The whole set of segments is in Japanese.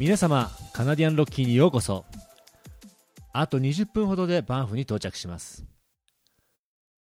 皆様カナディアンロッキーにようこそ。あと20分ほどでバンフに到着します。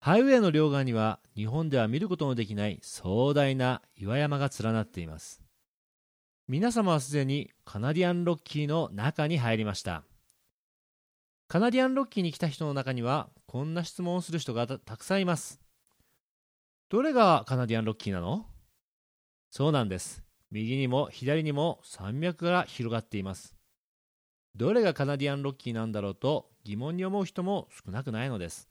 ハイウェイの両側には日本では見ることのできない壮大な岩山が連なっています。皆様はすでにカナディアンロッキーの中に入りました。カナディアンロッキーに来た人の中にはこんな質問をする人がたくさんいます。どれがカナディアンロッキーなの？そうなんです。右にも左にも山脈が広がっています。どれがカナディアンロッキーなんだろうと疑問に思う人も少なくないのです。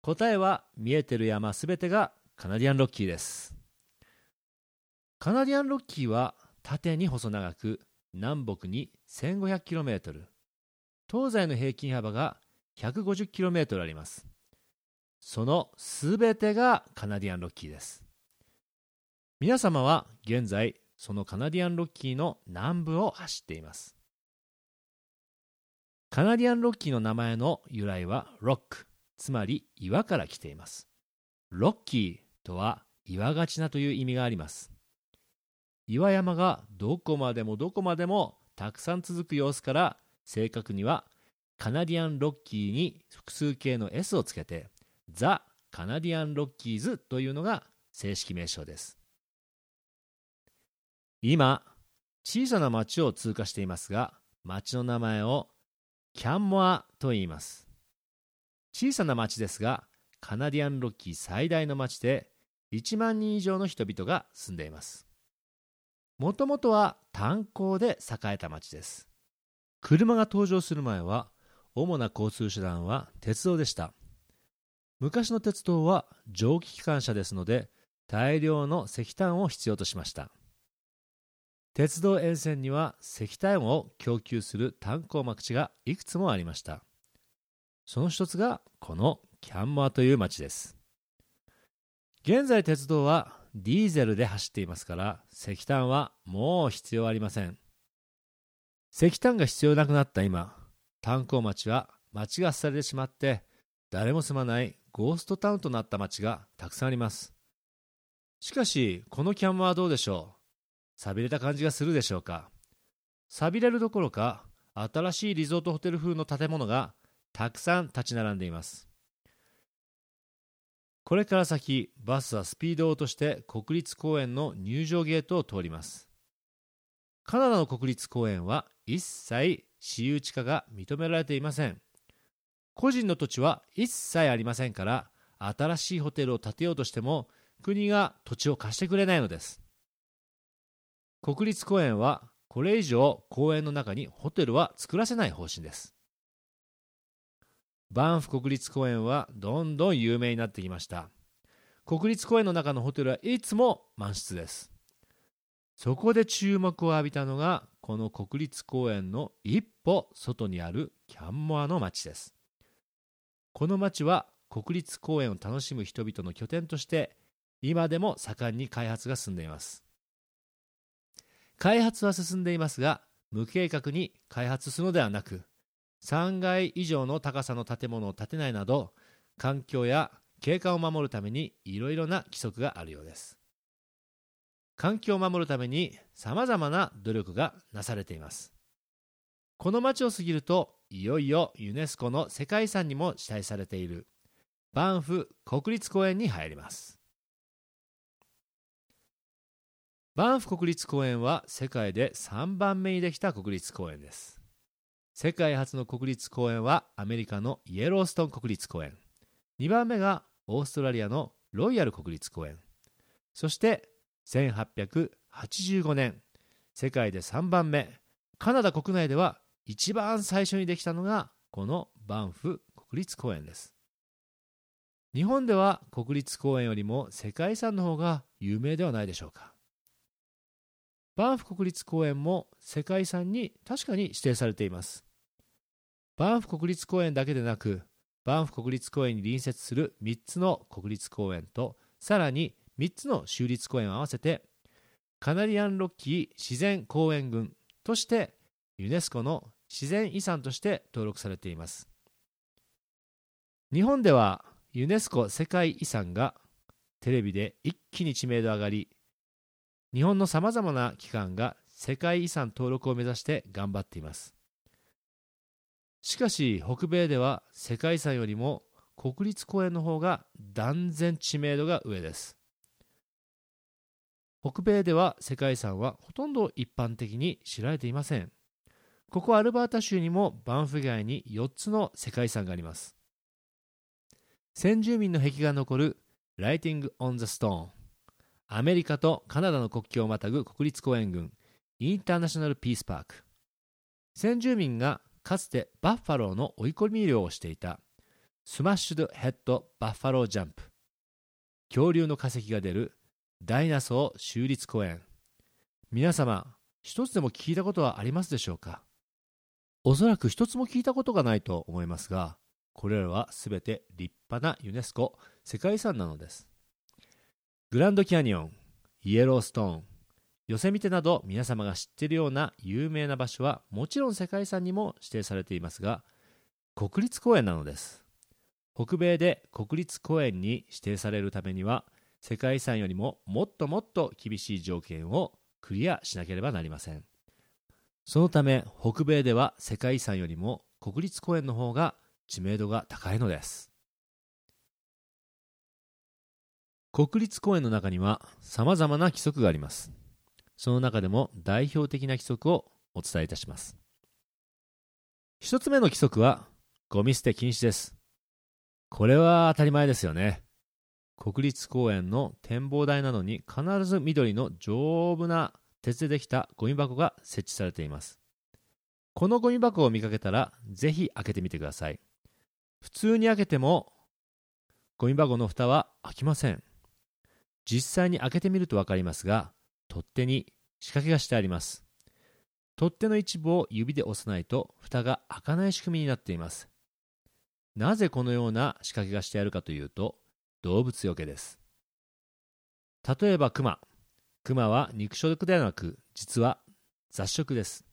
答えは見えてる山すべてがカナディアンロッキーです。カナディアンロッキーは縦に細長く南北に 1500km 東西の平均幅が 150km あります。そのすべてがカナディアンロッキーです。皆様は現在そのカナディアンロッキーの南部を走っています。カナディアンロッキーの名前の由来はロックつまり岩から来ています。ロッキーとは岩がちなという意味があります。岩山がどこまでもどこまでもたくさん続く様子から正確にはカナディアンロッキーに複数形の S をつけてザ・カナディアンロッキーズというのが正式名称です。今小さな町を通過していますが町の名前をキャンモアと言います。小さな町ですがカナディアンロッキー最大の町で1万人以上の人々が住んでいます。もともとは炭鉱で栄えた町です。車が登場する前は主な交通手段は鉄道でした。昔の鉄道は蒸気機関車ですので大量の石炭を必要としました。鉄道沿線には石炭を供給する炭鉱幕地がいくつもありました。その一つがこのキャンモアという町です。現在鉄道はディーゼルで走っていますから石炭はもう必要ありません。石炭が必要なくなった今炭鉱町は町が廃れてしまって誰も住まないゴーストタウンとなった町がたくさんあります。しかしこのキャンモアはどうでしょう？寂れた感じがするでしょうか。寂れるどころか新しいリゾートホテル風の建物がたくさん立ち並んでいます。これから先バスはスピードを落として国立公園の入場ゲートを通ります。カナダの国立公園は一切私有地化が認められていません。個人の土地は一切ありませんから新しいホテルを建てようとしても国が土地を貸してくれないのです。国立公園はこれ以上公園の中にホテルは作らせない方針です。バンフ国立公園はどんどん有名になってきました。国立公園の中のホテルはいつも満室です。そこで注目を浴びたのがこの国立公園の一歩外にあるキャンモアの町です。この町は国立公園を楽しむ人々の拠点として今でも盛んに開発が進んでいます。開発は進んでいますが無計画に開発するのではなく3階以上の高さの建物を建てないなど環境や景観を守るためにいろいろな規則があるようです。環境を守るためにさまざまな努力がなされています。この町を過ぎるといよいよユネスコの世界遺産にも指定されている。バンフ国立公園に入ります。バンフ国立公園は世界で3番目にできた国立公園です。世界初の国立公園はアメリカのイエローストン国立公園。2番目がオーストラリアのロイヤル国立公園。そして1885年世界で3番目カナダ国内では一番最初にできたのがこのバンフ国立公園です。日本では国立公園よりも世界遺産の方が有名ではないでしょうか。バンフ国立公園も世界遺産に確かに指定されています。バンフ国立公園だけでなくバンフ国立公園に隣接する3つの国立公園とさらに3つの州立公園を合わせてカナディアンロッキー自然公園群としてユネスコの自然遺産として登録されています。日本ではユネスコ世界遺産がテレビで一気に知名度上がり日本のさまざまな機関が世界遺産登録を目指して頑張っています。しかし北米では世界遺産よりも国立公園の方が断然知名度が上です。北米では世界遺産はほとんど一般的に知られていません。ここアルバータ州にもバンフ街に4つの世界遺産があります。先住民の壁画が残るライティング・オン・ザ・ストーン。アメリカとカナダの国境をまたぐ国立公園群インターナショナル・ピース・パーク先住民がかつてバッファローの追い込み漁をしていたスマッシュド・ヘッド・バッファロー・ジャンプ恐竜の化石が出るダイナソー州立公園。皆様一つでも聞いたことはありますでしょうか？おそらく一つも聞いたことがないと思いますがこれらはすべて立派なユネスコ世界遺産なのです。グランドキャニオンイエローストーンヨセミテなど皆様が知っているような有名な場所はもちろん世界遺産にも指定されていますが国立公園なのです。北米で国立公園に指定されるためには世界遺産よりももっともっと厳しい条件をクリアしなければなりません。そのため北米では世界遺産よりも国立公園の方が知名度が高いのです。国立公園の中には様々な規則がありますその中でも代表的な規則をお伝えいたします一つ目の規則はゴミ捨て禁止ですこれは当たり前ですよね国立公園の展望台などに必ず緑の丈夫な鉄でできたゴミ箱が設置されています。このゴミ箱を見かけたらぜひ開けてみてください。普通に開けてもゴミ箱の蓋は開きません。実際に開けてみると分かりますが、取っ手に仕掛けがしてあります。取っ手の一部を指で押さないと蓋が開かない仕組みになっています。なぜこのような仕掛けがしてあるかというと、動物よけです。例えばクマ。クマは肉食ではなく、実は雑食です。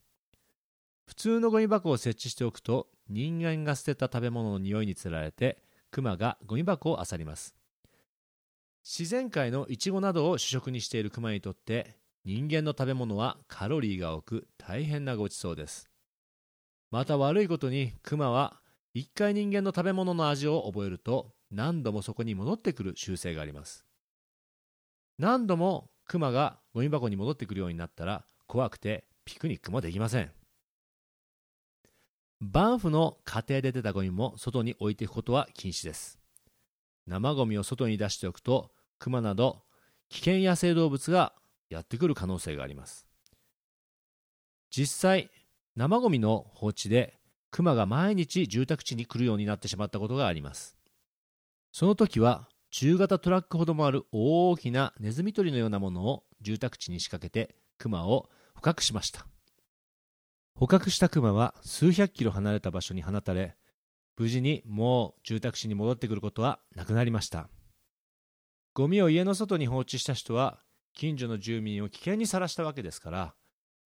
普通のゴミ箱を設置しておくと、人間が捨てた食べ物の匂いにつられて、クマがゴミ箱を漁ります。自然界のイチゴなどを主食にしているクマにとって、人間の食べ物はカロリーが多く大変なごちそうです。また悪いことにクマは一回人間の食べ物の味を覚えると何度もそこに戻ってくる習性があります。何度もクマがゴミ箱に戻ってくるようになったら怖くてピクニックもできません。バンフの家庭で出たゴミも外に置いていくことは禁止です。生ゴミを外に出しておくとクマなど危険野生動物がやってくる可能性があります。実際生ゴミの放置でクマが毎日住宅地に来るようになってしまったことがあります。その時は中型トラックほどもある大きなネズミ捕りのようなものを住宅地に仕掛けてクマを捕獲しました。捕獲したクマは数百キロ離れた場所に放たれ無事にもう住宅地に戻ってくることはなくなりました。ゴミを家の外に放置した人は近所の住民を危険にさらしたわけですから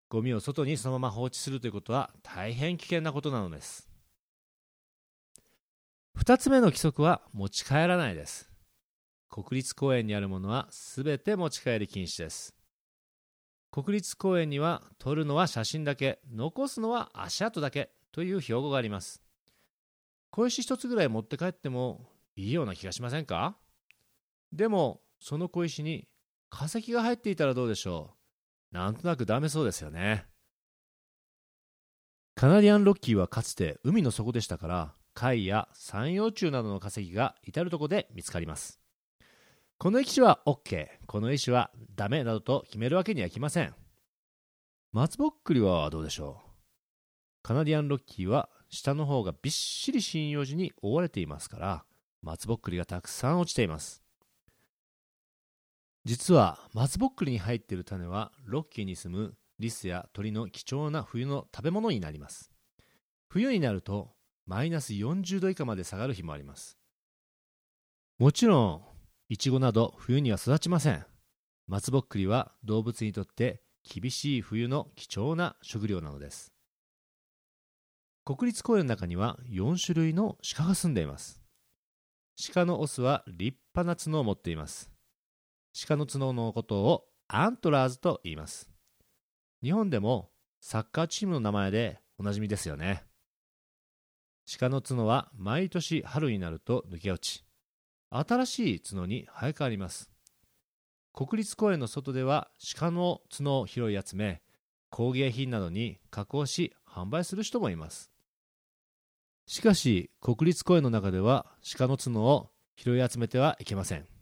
ゴミを外にそのまま放置するということは大変危険なことなのです2つ目の規則は持ち帰らないです。国立公園にあるものはすべて持ち帰り禁止です。国立公園には撮るのは写真だけ、残すのは足跡だけという標語があります。小石一つぐらい持って帰ってもいいような気がしませんか？でも、その小石に化石が入っていたらどうでしょう。なんとなくダメそうですよね。カナディアンロッキーはかつて海の底でしたから貝や三葉虫などの化石が至る所で見つかります。この石は OK この石はダメなどと決めるわけにはいきません。松ぼっくりはどうでしょう。カナディアンロッキーは下の方がびっしり針葉樹に覆われていますから松ぼっくりがたくさん落ちています。実は松ぼっくりに入っている種はロッキーに住むリスや鳥の貴重な冬の食べ物になります。冬になるとマイナス40度以下まで下がる日もあります。もちろんイチゴなど冬には育ちません。松ぼっくりは動物にとって厳しい冬の貴重な食料なのです。国立公園の中には4種類の鹿が住んでいます。鹿のオスは立派な角を持っています。鹿の角のことをアントラーズと言います。日本でもサッカーチームの名前でおなじみですよね。鹿の角は毎年春になると抜け落ち新しい角に生え変わります。国立公園の外では鹿の角を拾い集め工芸品などに加工し販売する人もいます。しかし国立公園の中では鹿の角を拾い集めてはいけません。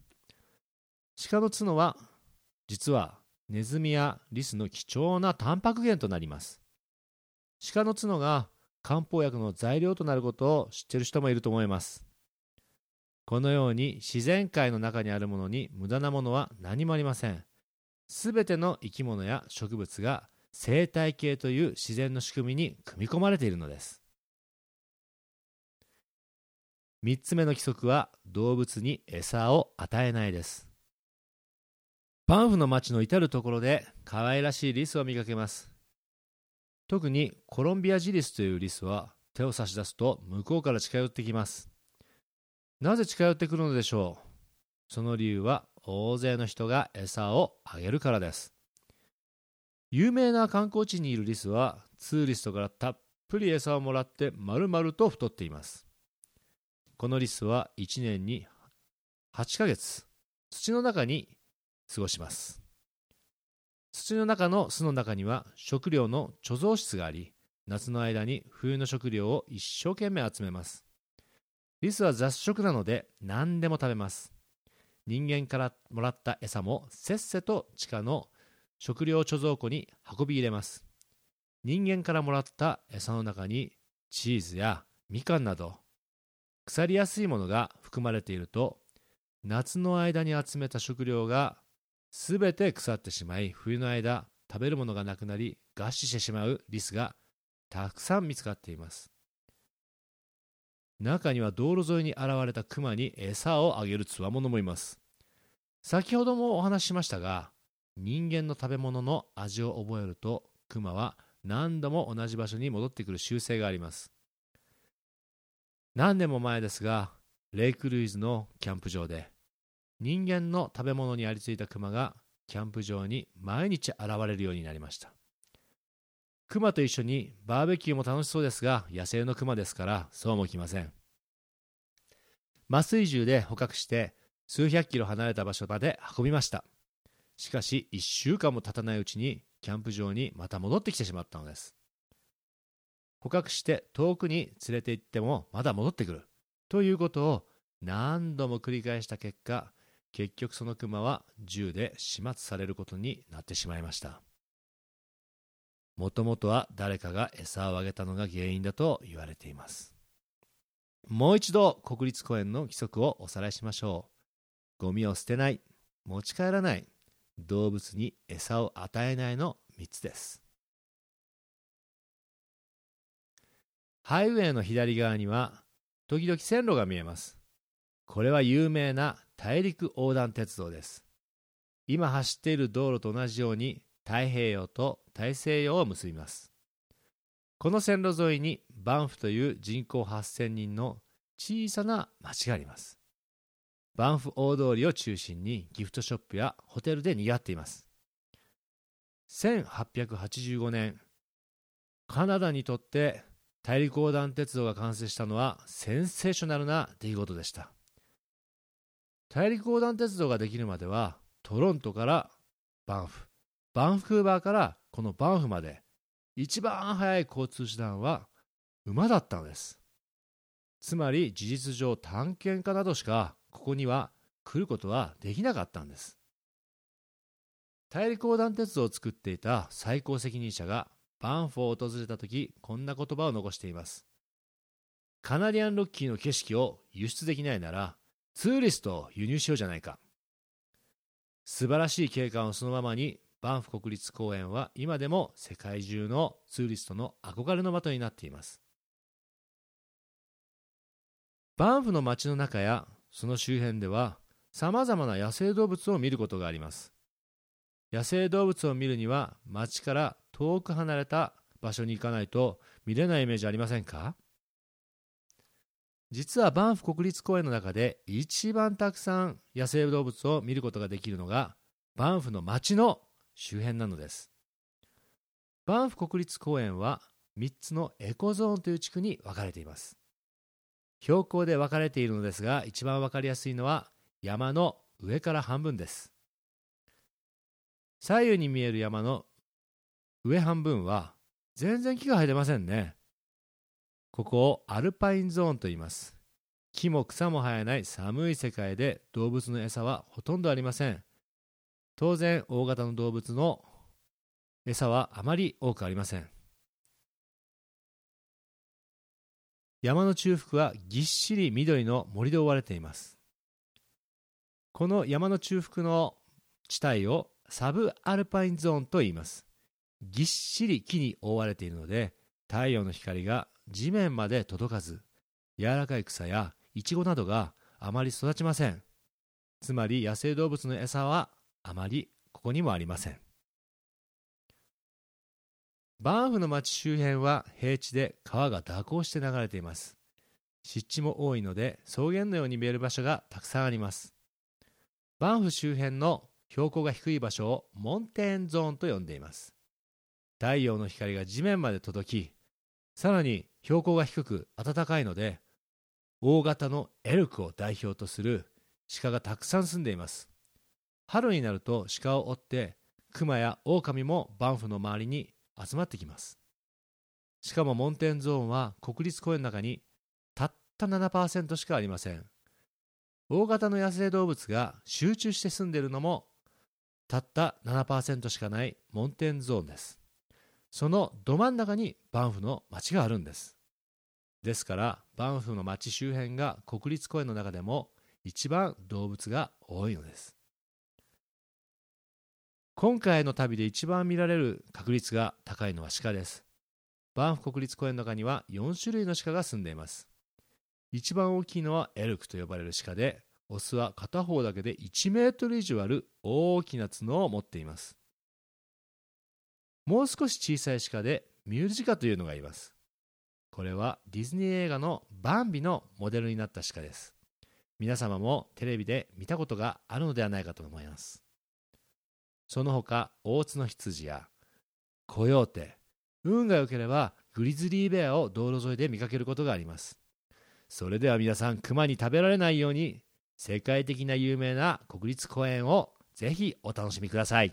鹿の角は実はネズミやリスの貴重なタンパク源となります。鹿の角が漢方薬の材料となることを知っている人もいると思います。このように自然界の中にあるものに無駄なものは何もありません。すべての生き物や植物が生態系という自然の仕組みに組み込まれているのです。3つ目の規則は動物に餌を与えないです。バンフの町の至る所で可愛らしいリスを見かけます。特にコロンビアジリスというリスは手を差し出すと向こうから近寄ってきます。なぜ近寄ってくるのでしょう？その理由は大勢の人が餌をあげるからです。有名な観光地にいるリスはツーリストからたっぷり餌をもらって丸々と太っています。このリスは1年に8ヶ月。土の中に過ごします。土の中の巣の中には食料の貯蔵室があり夏の間に冬の食料を一生懸命集めます。リスは雑食なので何でも食べます。人間からもらった餌もせっせと地下の食料貯蔵庫に運び入れます。人間からもらった餌の中にチーズやみかんなど腐りやすいものが含まれていると夏の間に集めた食料がすべて腐ってしまい冬の間食べるものがなくなり餓死してしまうリスがたくさん見つかっています。中には道路沿いに現れたクマに餌をあげるつわものもいます。先ほどもお話ししましたが人間の食べ物の味を覚えるとクマは何度も同じ場所に戻ってくる習性があります。何年も前ですがレイクルイズのキャンプ場で人間の食べ物にありついたクマがキャンプ場に毎日現れるようになりました。クマと一緒にバーベキューも楽しそうですが野生のクマですからそうもきません。麻酔銃で捕獲して数百キロ離れた場所まで運びました。しかし1週間も経たないうちにキャンプ場にまた戻ってきてしまったのです。捕獲して遠くに連れて行ってもまだ戻ってくる。ということを何度も繰り返した結果結局そのクマは銃で始末されることになってしまいました。もともとは誰かが餌をあげたのが原因だと言われています。もう一度国立公園の規則をおさらいしましょう。ゴミを捨てない持ち帰らない動物に餌を与えないの3つです。ハイウェイの左側には時々線路が見えます。これは有名な大陸横断鉄道です。今走っている道路と同じように太平洋と大西洋を結びます。この線路沿いにバンフという人口8000人の小さな町があります。バンフ大通りを中心にギフトショップやホテルで賑わっています。1885年カナダにとって大陸横断鉄道が完成したのはセンセーショナルな出来事でした。大陸横断鉄道ができるまではトロントからバンフバンフーバーからこのバンフまで一番速い交通手段は馬だったのです。つまり事実上探検家などしかここには来ることはできなかったんです。大陸横断鉄道を作っていた最高責任者がバンフを訪れた時こんな言葉を残しています。カナディアンロッキーの景色を輸出できないならツーリストを輸入しようじゃないか。素晴らしい景観をそのままにバンフ国立公園は今でも世界中のツーリストの憧れの的になっています。バンフの街の中やその周辺では様々な野生動物を見ることがあります。野生動物を見るには町から遠く離れた場所に行かないと見れないイメージありませんか？実はバンフ国立公園の中で一番たくさん野生動物を見ることができるのがバンフの町の周辺なのです。バンフ国立公園は3つのエコゾーンという地区に分かれています。標高で分かれているのですが一番分かりやすいのは山の上から半分です。左右に見える山の上半分は全然木が生えてませんね。ここをアルパインゾーンと言います。木も草も生えない寒い世界で動物の餌はほとんどありません。当然大型の動物の餌はあまり多くありません。山の中腹はぎっしり緑の森で覆われています。この山の中腹の地帯をサブアルパインゾーンと言います。ぎっしり木に覆われているので太陽の光が地面まで届かず柔らかい草やイチゴなどがあまり育ちません。つまり野生動物の餌はあまりここにもありません。バンフの町周辺は平地で川が蛇行して流れています。湿地も多いので草原のように見える場所がたくさんあります。バンフ周辺の標高が低い場所をモンテーンゾーンと呼んでいます。太陽の光が地面まで届きさらに標高が低く暖かいので大型のエルクを代表とする鹿がたくさん住んでいます。春になると鹿を追ってクマやオオカミもバンフの周りに集まってきます。しかもモンテンゾーンは国立公園の中にたった7%しかありません。大型の野生動物が集中して住んでいるのもたった7%しかないモンテンゾーンです。そのど真ん中にバンフの町があるんです。ですからバンフの町周辺が国立公園の中でも一番動物が多いのです。今回の旅で一番見られる確率が高いのは鹿です。バンフ国立公園の中には4種類の鹿が住んでいます。一番大きいのはエルクと呼ばれる鹿でオスは片方だけで1メートル以上ある大きな角を持っています。もう少し小さい鹿でミュージカというのがいます。これはディズニー映画のバンビのモデルになった鹿です。皆様もテレビで見たことがあるのではないかと思います。その他大津の羊やコヨーテ運が良ければグリズリーベアを道路沿いで見かけることがあります。それでは皆さん熊に食べられないように世界的な有名な国立公園をぜひお楽しみください。